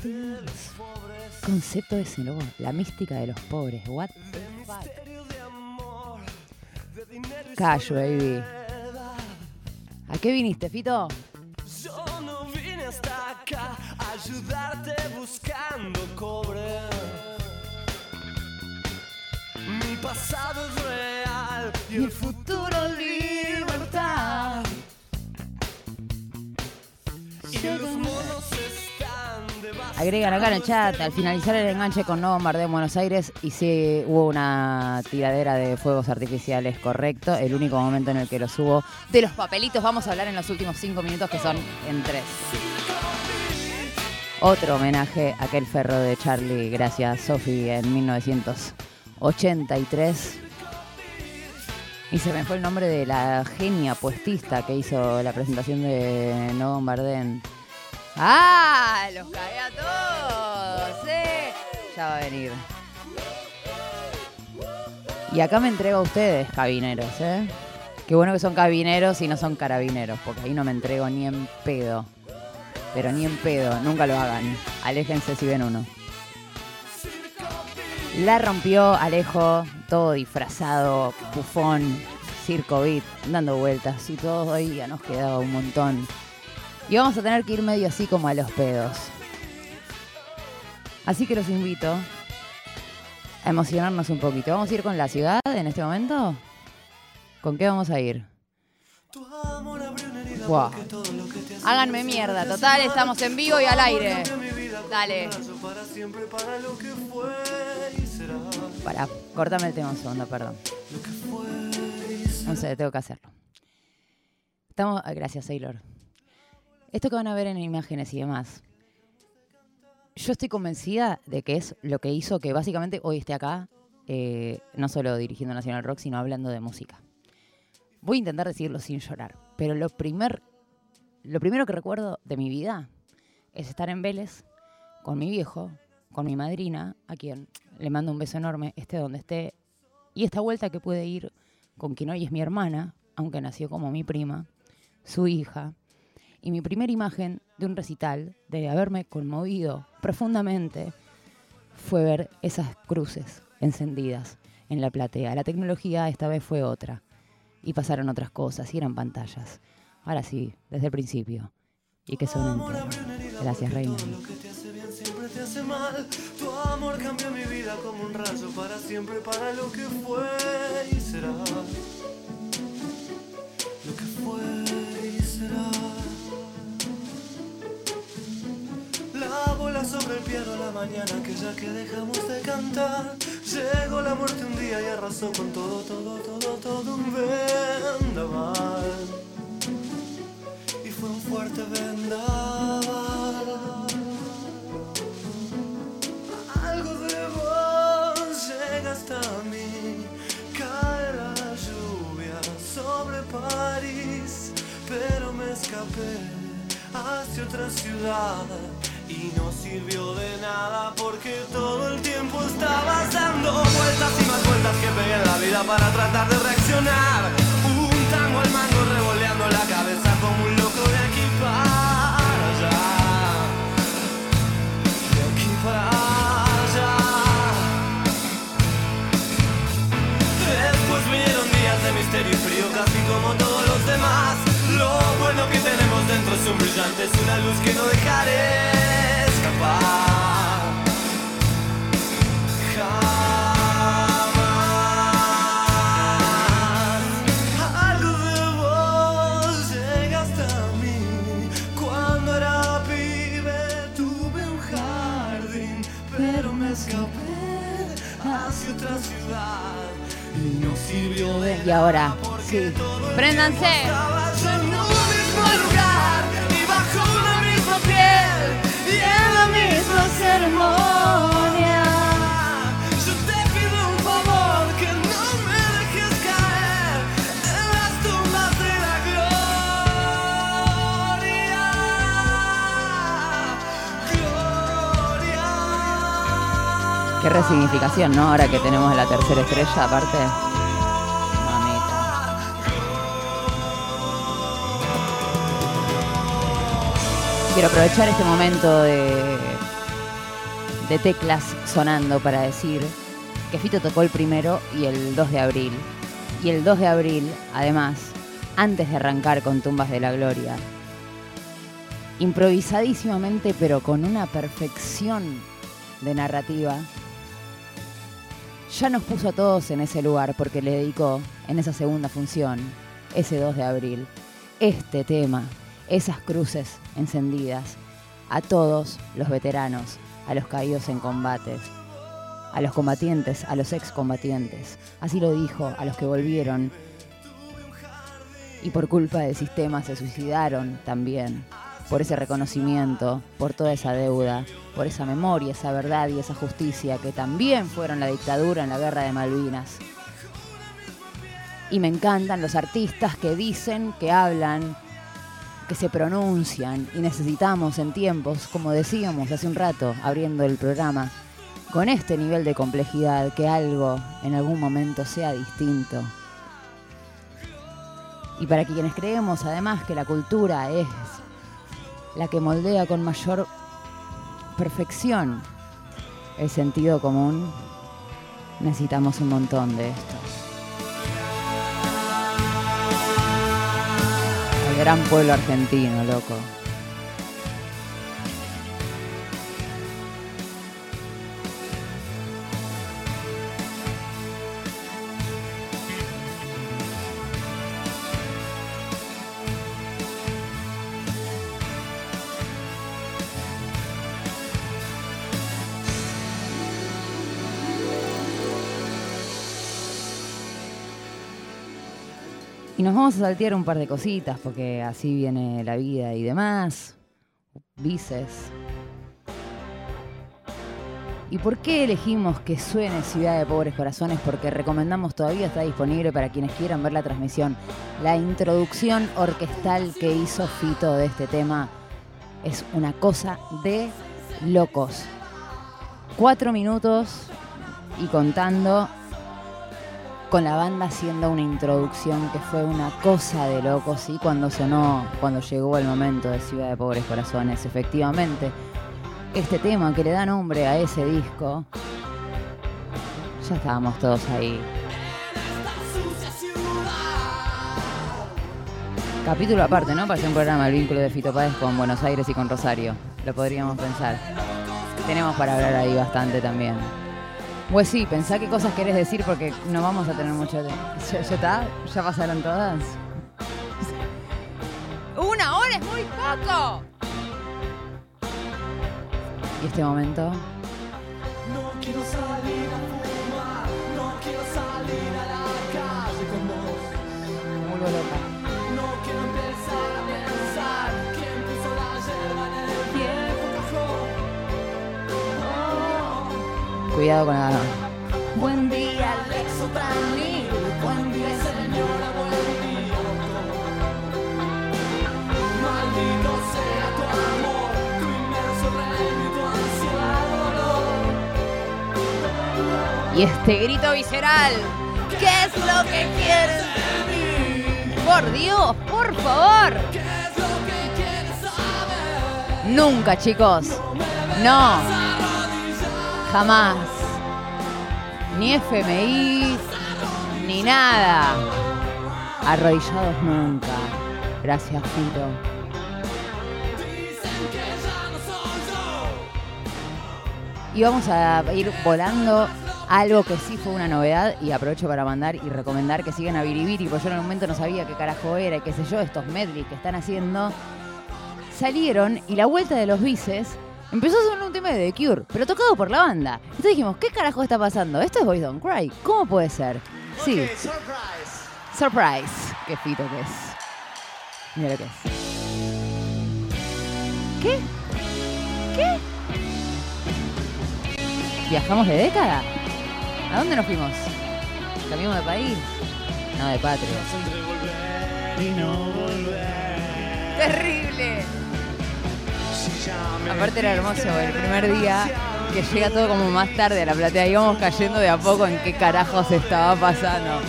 Speaker 3: de Concepto ese, la mística de los pobres. What the fuck? Callo, baby. ¿A qué viniste, Fito?
Speaker 5: Yo no vine hasta acá a ayudarte buscando cobre. Mi pasado es real y el futuro libertad.
Speaker 3: Agregan acá en el chat, al finalizar el enganche con No Bombardeo en Buenos Aires, y sí hubo una tiradera de fuegos artificiales, correcto. El único momento en el que los hubo. De los papelitos vamos a hablar en los últimos cinco minutos, que son en tres. Otro homenaje a aquel ferro de Charlie, gracias Sophie, en 1983. Y se me fue el nombre de la genia puestista que hizo la presentación de No Bombardeen. ¡Ah! ¡Los cagué a todos! Ya va a venir. Y acá me entrego a ustedes, cabineros, ¿eh? Qué bueno que son cabineros y no son carabineros, porque ahí no me entrego ni en pedo. Pero ni en pedo, nunca lo hagan. Aléjense si ven uno. La rompió Alejo, todo disfrazado, bufón, circo beat, dando vueltas y todavía nos quedaba un montón. Y vamos a tener que ir medio así como a los pedos. Así que los invito a emocionarnos un poquito. ¿Vamos a ir con la ciudad en este momento? ¿Con qué vamos a ir? Buah. Háganme mierda, total, estamos en vivo y al aire. Dale. Para, cortame el tema un segundo, perdón. No sé, tengo que hacerlo. Estamos. ah, Gracias, Sailor. Esto que van a ver en imágenes y demás. Yo estoy convencida de que es lo que hizo que básicamente hoy esté acá, eh, no solo dirigiendo Nacional Rock, sino hablando de música. Voy a intentar decirlo sin llorar, pero lo, primer, lo primero que recuerdo de mi vida es estar en Vélez con mi viejo, con mi madrina, a quien le mando un beso enorme, esté donde esté, y esta vuelta que puede ir con quien hoy es mi hermana, aunque nació como mi prima, su hija, y mi primera imagen de un recital, de haberme conmovido profundamente, fue ver esas cruces encendidas en la platea. La tecnología esta vez fue otra, y pasaron otras cosas, y eran pantallas. Ahora sí, desde el principio. Y que son enteros. Gracias, Reina.
Speaker 5: Tu amor cambió mi vida como un rayo para siempre, para lo que fue y será. Lo que fue y será. La bola sobre el piano la mañana aquella que dejamos de cantar. Llegó la muerte un día y arrasó con todo, todo, todo, todo un vendaval. Y fue un fuerte vendaval. Hasta mí. Cae la lluvia sobre París, pero me escapé hacia otra ciudad. Y no sirvió de nada porque todo el tiempo estabas dando vueltas y más vueltas que pegué en la vida para tratar de reaccionar. Un tango al mango revoleando la cabeza como un loco casi como todos los demás. Lo bueno que tenemos dentro es un brillante, es una luz que no dejaré escapar. Jamás. Algo de vos llega hasta mí. Cuando era pibe tuve un jardín, pero me escapé hacia otra ciudad. Y no sirvió de
Speaker 3: ahora, sí. Préndanse.
Speaker 5: en un mismo lugar y bajo una misma piel y en la misma ceremonia. Yo te pido un favor que no me dejes caer en las tumbas de la gloria. Gloria.
Speaker 3: Qué resignificación, ¿no? Ahora que tenemos la tercera estrella, aparte. Quiero aprovechar este momento de, teclas sonando para decir que Fito tocó el primero y el 2 de abril. Y el 2 de abril, además, antes de arrancar con Tumbas de la Gloria, improvisadísimamente, pero con una perfección de narrativa, ya nos puso a todos en ese lugar porque le dedicó en esa segunda función, ese 2 de abril, este tema, esas cruces encendidas, a todos los veteranos, a los caídos en combates, a los combatientes, a los excombatientes. Así lo dijo, a los que volvieron y por culpa del sistema se suicidaron también, por ese reconocimiento, por toda esa deuda, por esa memoria, esa verdad y esa justicia que también fueron la dictadura en la guerra de Malvinas. Y me encantan los artistas que dicen, que hablan, que se pronuncian y necesitamos en tiempos, como decíamos hace un rato, abriendo el programa, con este nivel de complejidad, que algo en algún momento sea distinto. Y para quienes creemos además que la cultura es la que moldea con mayor perfección el sentido común, Necesitamos un montón de esto. Gran pueblo argentino, loco. Nos vamos a saltear un par de cositas porque así viene la vida y demás. Vices. ¿Y por qué elegimos que suene Ciudad de Pobres Corazones? Porque recomendamos todavía está disponible para quienes quieran ver la transmisión. La introducción orquestal que hizo Fito de este tema es una cosa de locos. Cuatro minutos y contando con la banda haciendo una introducción que fue una cosa de locos y cuando sonó, cuando llegó el momento de Ciudad de Pobres Corazones, efectivamente, este tema que le da nombre a ese disco, ya estábamos todos ahí. Capítulo aparte, ¿no? Para hacer un programa, el vínculo de Fito Páez con Buenos Aires y con Rosario. Lo podríamos pensar. Tenemos para hablar ahí bastante también. Pues sí, pensá qué cosas querés decir porque no vamos a tener mucho tiempo. ¿Ya, está? ¿Ya pasaron todas? ¡Una hora es muy poco! Y este momento.
Speaker 5: No quiero salir a
Speaker 3: Cuidado con la.
Speaker 5: Buen día, Alex. Buen día, señora, buen día. Maldito sea tu amor, tu inmenso reino y tu dolor.
Speaker 3: Y este grito visceral. ¿Qué es lo que quieres de mí? Por Dios, por favor.
Speaker 5: ¿Qué es lo que quieres saber?
Speaker 3: Nunca, chicos. No. Jamás. Ni FMI, ni nada. Arrodillados nunca. Gracias,
Speaker 5: yo.
Speaker 3: Y vamos a ir volando algo que sí fue una novedad y aprovecho para mandar y recomendar que sigan a Biribiri, porque yo en el momento no sabía qué carajo era y qué sé yo, estos medley que están haciendo. Salieron y la vuelta de los bices empezó a sonar un tema de The Cure, pero tocado por la banda. Entonces dijimos, ¿qué carajo está pasando? ¿Esto es Boys Don't Cry? ¿Cómo puede ser? Sí. Surprise. Qué fito que es. Mira lo que es. ¿Qué? ¿Qué? ¿Viajamos de década? ¿A dónde nos fuimos? ¿Cambiamos de país? No, de patria. ¡Terrible! Aparte era hermoso, el primer día que llega todo como más tarde a la platea. Íbamos cayendo de a poco en qué carajos estaba pasando.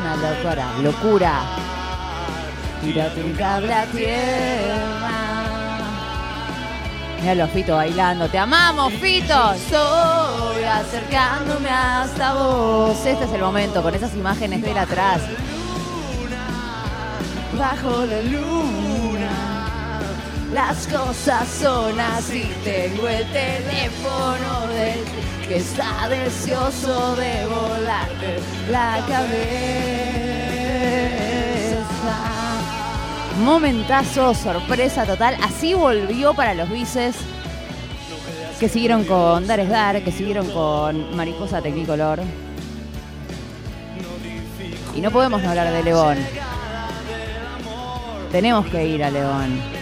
Speaker 3: Una locura, locura. Tírate un cable a tierra. Mira Fito bailando. Te amamos, Fito. Estoy acercándome hasta vos. Este es el momento con esas imágenes de él atrás. Bajo la luna. Las cosas son así. Tengo el teléfono del que está deseoso de volarte la cabeza. Momentazo, sorpresa total. Así volvió para los bices que siguieron con Dar es Dar, que siguieron con Mariposa Tecnicolor. Y no podemos no hablar de León. Tenemos que ir a León.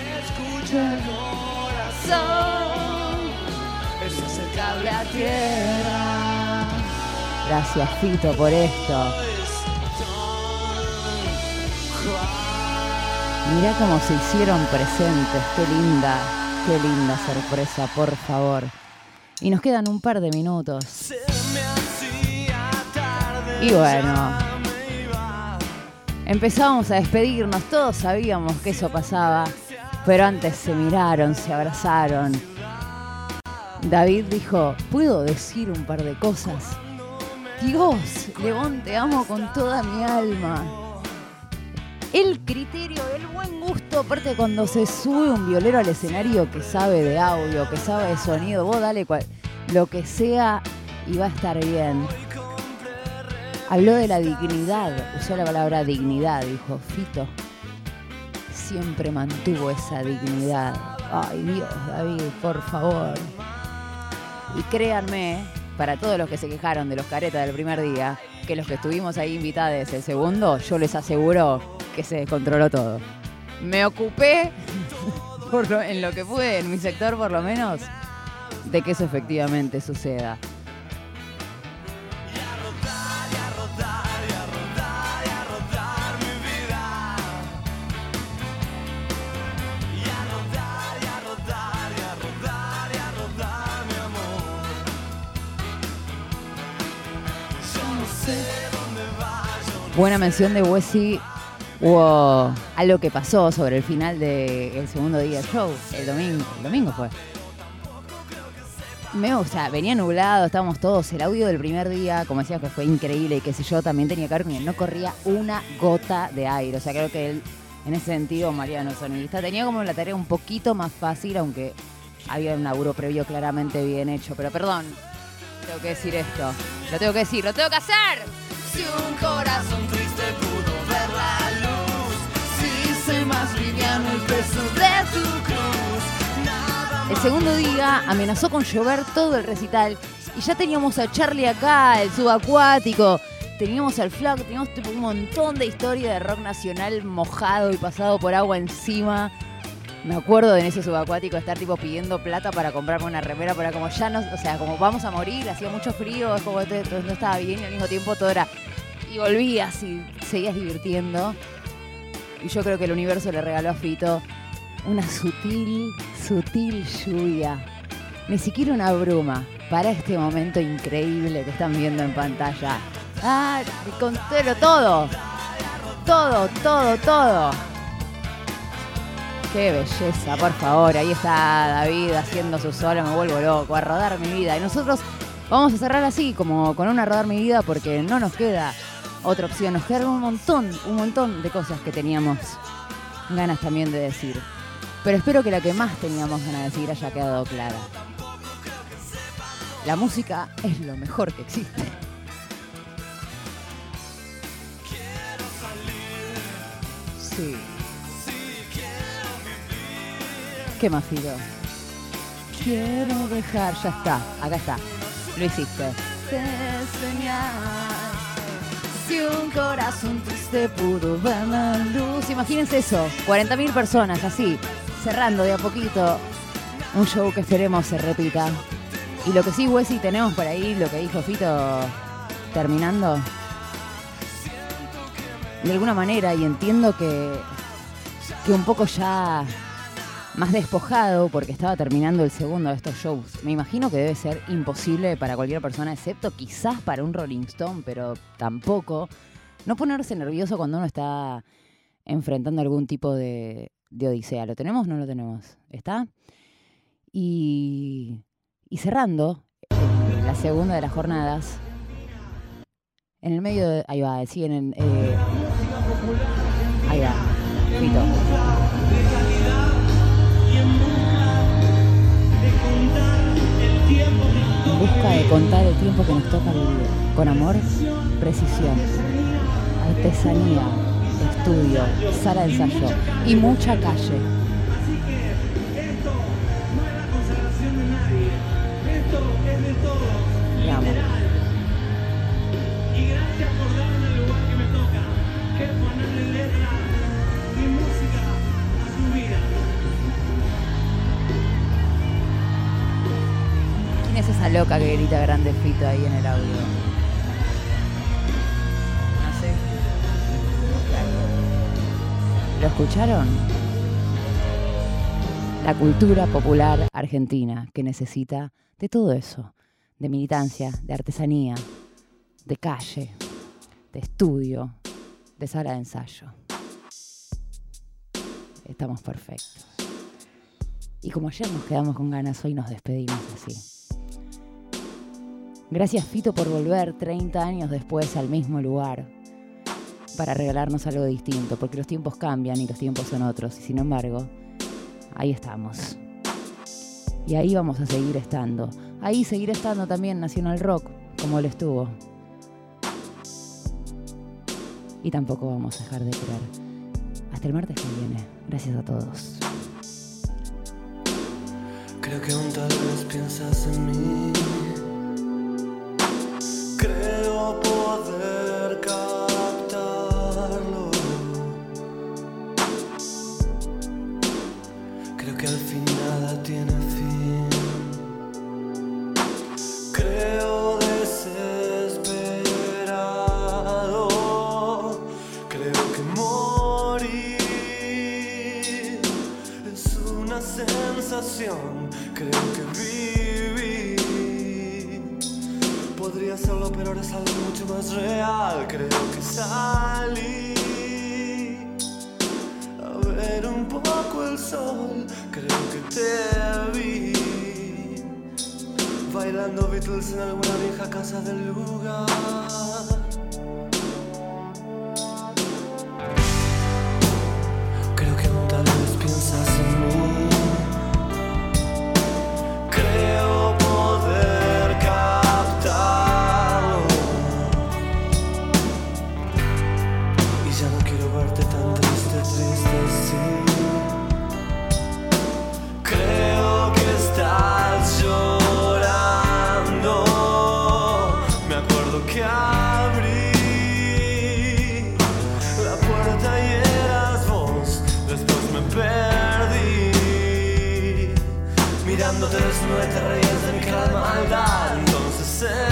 Speaker 3: Gracias, Fito, por esto. Mirá cómo se hicieron presentes. Qué linda, qué linda sorpresa, por favor. Y nos quedan un par de minutos. Y bueno, empezábamos a despedirnos. Todos sabíamos que eso pasaba. Pero antes se miraron, se abrazaron. David dijo, ¿puedo decir un par de cosas? Dios, León, te amo con toda mi alma. El criterio, el buen gusto, aparte cuando se sube un violero al escenario que sabe de audio, que sabe de sonido, vos dale cual- lo que sea y va a estar bien. Habló de la dignidad, usó la palabra dignidad, dijo Fito. Siempre mantuvo esa dignidad. Ay Dios, David, por favor. Y créanme, para todos los que se quejaron de los caretas del primer día, que los que estuvimos ahí invitados el segundo, yo les aseguro que se descontroló todo. Me ocupé, por lo- en lo que pude, en mi sector por lo menos, de que eso efectivamente suceda. Buena mención de Wesi. Hubo algo que pasó sobre el final del segundo día del show, el domingo, el domingo fue. Me, o sea, venía nublado, estábamos todos, el audio del primer día, como decía, que fue increíble y qué sé yo, también tenía que ver que no corría una gota de aire. O sea, creo que él, en ese sentido, Mariano Sonidista, tenía como la tarea un poquito más fácil, aunque había un laburo previo claramente bien hecho. Pero perdón, tengo que decir esto. Lo tengo que decir, lo tengo que hacer. Si un corazón triste pudo ver la luz, si se más liviano el peso de tu cruz. El segundo día amenazó con llover todo el recital y ya teníamos a Charlie acá, el subacuático. Teníamos al flaco, teníamos tipo un montón de historia de rock nacional mojado y pasado por agua encima. Me acuerdo de en ese subacuático estar tipo pidiendo plata para comprarme una remera, pero como ya no, o sea, como vamos a morir, hacía mucho frío, es como no estaba bien y al mismo tiempo todo era. Y volvías y seguías divirtiendo. Y yo creo que el universo le regaló a Fito una sutil, sutil lluvia. Ni siquiera una bruma para este momento increíble que están viendo en pantalla. Ah, contélo todo. Todo, todo, todo. Qué belleza, por favor. Ahí está David haciendo su solo, me vuelvo loco, a rodar mi vida. Y nosotros vamos a cerrar así, como con una rodar mi vida, porque no nos queda otra opción. Nos quedan un montón, un montón de cosas que teníamos ganas también de decir. Pero espero que la que más teníamos ganas de decir haya quedado clara. La música es lo mejor que existe. Sí. ¿Qué más, Filo? Quiero dejar, ya está, acá está. Lo hiciste. Si un corazón triste pudo ver la luz. Imagínense eso, 40.000 personas así, cerrando de a poquito un show que esperemos se repita. Y lo que sí, Wesi, tenemos por ahí, lo que dijo Fito terminando. De alguna manera, y entiendo que, que un poco ya más despojado porque estaba terminando el segundo de estos shows. Me imagino que debe ser imposible para cualquier persona, excepto quizás para un Rolling Stone, pero tampoco. No ponerse nervioso cuando uno está enfrentando algún tipo de, odisea. ¿Lo tenemos o no lo tenemos? ¿Está? Y, y cerrando eh, la segunda de las jornadas, en el medio de... Ahí va, sí, en el... eh, ahí va, Fito. Busca de contar el tiempo que nos toca vivir. Con amor, precisión, artesanía, estudio, sala de ensayo y mucha calle. Loca que grita grande Fito ahí en el audio? ¿Lo escucharon? La cultura popular argentina que necesita de todo eso, de militancia, de artesanía, de calle, de estudio, de sala de ensayo. Estamos perfectos. Y como ayer nos quedamos con ganas, hoy nos despedimos así. Gracias Fito por volver 30 años después al mismo lugar para regalarnos algo distinto, porque los tiempos cambian y los tiempos son otros, y sin embargo, ahí estamos. Y ahí vamos a seguir estando. Ahí seguirá estando también Nacional Rock, como él estuvo. Y tampoco vamos a dejar de creer. Hasta el martes que viene. Gracias a todos.
Speaker 5: Creo que aún tal vez piensas en mí. Entonces